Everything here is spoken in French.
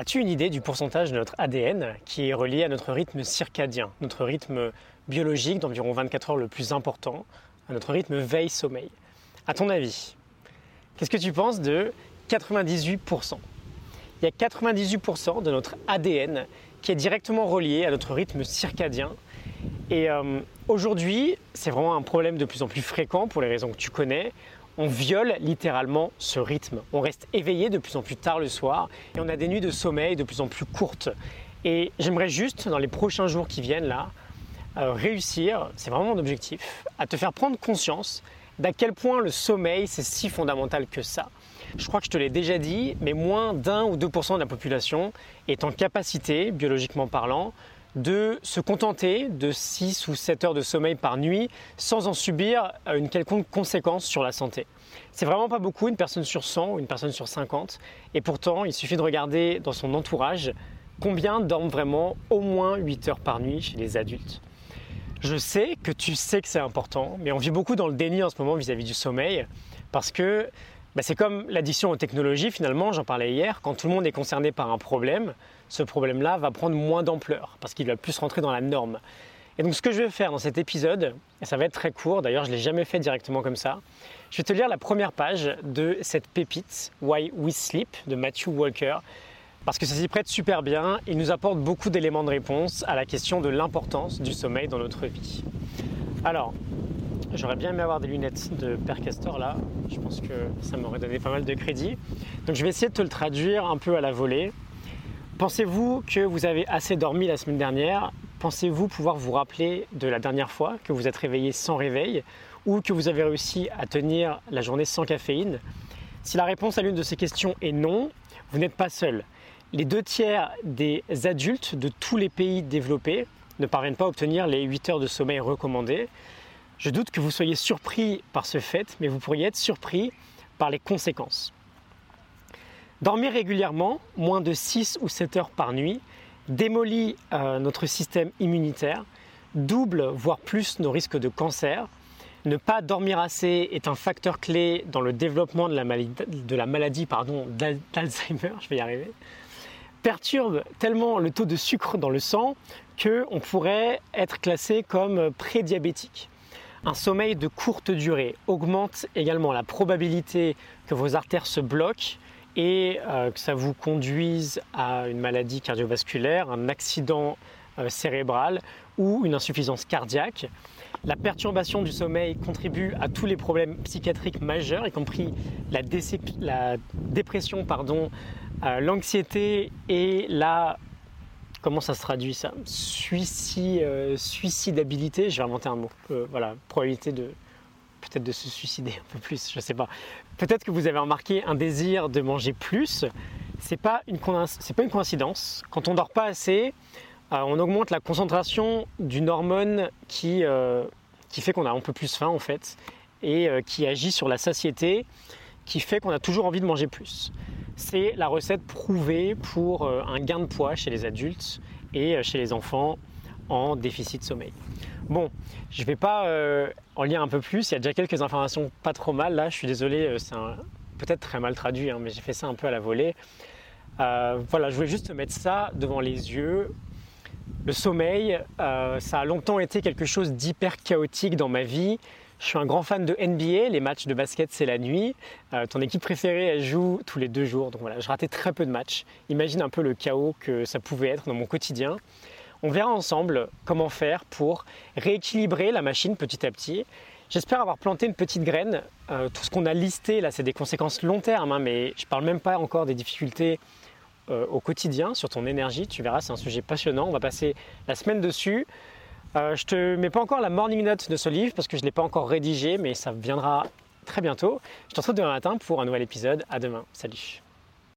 As-tu une idée du pourcentage de notre ADN qui est relié à notre rythme circadien, notre rythme biologique d'environ 24 heures le plus important, à notre rythme veille-sommeil? À ton avis, qu'est-ce que tu penses de 98% Il y a 98% de notre ADN qui est directement relié à notre rythme circadien. Et euh, aujourd'hui, c'est vraiment un problème de plus en plus fréquent pour les raisons que tu connais on viole littéralement ce rythme. On reste éveillé de plus en plus tard le soir et on a des nuits de sommeil de plus en plus courtes. Et j'aimerais juste, dans les prochains jours qui viennent là, euh, réussir, c'est vraiment mon objectif, à te faire prendre conscience d'à quel point le sommeil c'est si fondamental que ça. Je crois que je te l'ai déjà dit, mais moins d'un ou deux de la population est en capacité, biologiquement parlant, de se contenter de 6 ou 7 heures de sommeil par nuit sans en subir une quelconque conséquence sur la santé. C'est vraiment pas beaucoup, une personne sur 100 ou une personne sur 50, et pourtant il suffit de regarder dans son entourage combien dorment vraiment au moins 8 heures par nuit chez les adultes. Je sais que tu sais que c'est important, mais on vit beaucoup dans le déni en ce moment vis-à-vis du sommeil, parce que bah, c'est comme l'addition aux technologies finalement, j'en parlais hier, quand tout le monde est concerné par un problème, ce problème-là va prendre moins d'ampleur parce qu'il va plus rentrer dans la norme. Et donc ce que je vais faire dans cet épisode, et ça va être très court, d'ailleurs je ne l'ai jamais fait directement comme ça, je vais te lire la première page de cette pépite, Why We Sleep, de Matthew Walker, parce que ça s'y prête super bien, il nous apporte beaucoup d'éléments de réponse à la question de l'importance du sommeil dans notre vie. Alors, j'aurais bien aimé avoir des lunettes de Père Castor là, je pense que ça m'aurait donné pas mal de crédit. Donc je vais essayer de te le traduire un peu à la volée. Pensez-vous que vous avez assez dormi la semaine dernière? Pensez-vous pouvoir vous rappeler de la dernière fois que vous êtes réveillé sans réveil ou que vous avez réussi à tenir la journée sans caféine? Si la réponse à l'une de ces questions est non, vous n'êtes pas seul. Les deux tiers des adultes de tous les pays développés ne parviennent pas à obtenir les 8 heures de sommeil recommandées. Je doute que vous soyez surpris par ce fait, mais vous pourriez être surpris par les conséquences. Dormir régulièrement, moins de 6 ou 7 heures par nuit, démolit euh, notre système immunitaire, double voire plus nos risques de cancer. Ne pas dormir assez est un facteur clé dans le développement de la maladie, d'Alzheimer, je vais y arriver. Perturbe tellement le taux de sucre dans le sang qu'on pourrait être classé comme prédiabétique. Un sommeil de courte durée augmente également la probabilité que vos artères se bloquent et euh, que ça vous conduise à une maladie cardiovasculaire, un accident euh, cérébral ou une insuffisance cardiaque. La perturbation du sommeil contribue à tous les problèmes psychiatriques majeurs, y compris la, dépression, euh, l'anxiété et la comment ça se traduit ça Suicidabilité, je vais inventer un mot. voilà, probabilité de peut-être de se suicider un peu plus, je ne sais pas. Peut-être que vous avez remarqué un désir de manger plus. C'est pas une pas une coïncidence. Quand on dort pas assez, euh, on augmente la concentration d'une hormone qui euh, qui fait qu'on a un peu plus faim en fait et euh, qui agit sur la satiété, qui fait qu'on a toujours envie de manger plus. C'est la recette prouvée pour un gain de poids chez les adultes et chez les enfants en déficit de sommeil. Bon, je ne vais pas euh, en lire un peu plus, il y a déjà quelques informations pas trop mal là, je suis désolé, euh, c'est peut-être très mal traduit, hein, mais j'ai fait ça un peu à la volée. Euh, voilà, je voulais juste mettre ça devant les yeux. Le sommeil, ça a longtemps été quelque chose d'hyper chaotique dans ma vie. Je suis un grand fan de NBA, les matchs de basket c'est la nuit. ton équipe préférée elle joue tous les deux jours, donc voilà, je ratais très peu de matchs. Imagine un peu le chaos que ça pouvait être dans mon quotidien. On verra ensemble comment faire pour rééquilibrer la machine petit à petit. J'espère avoir planté une petite graine. Euh, tout ce qu'on a listé là, c'est des conséquences long terme, hein, mais je parle même pas encore des difficultés euh, au quotidien sur ton énergie. Tu verras, c'est un sujet passionnant. On va passer la semaine dessus. Euh, je te mets pas encore la morning note de ce livre parce que je ne l'ai pas encore rédigé, mais ça viendra très bientôt. Je te retrouve demain matin pour un nouvel épisode. À demain. Salut.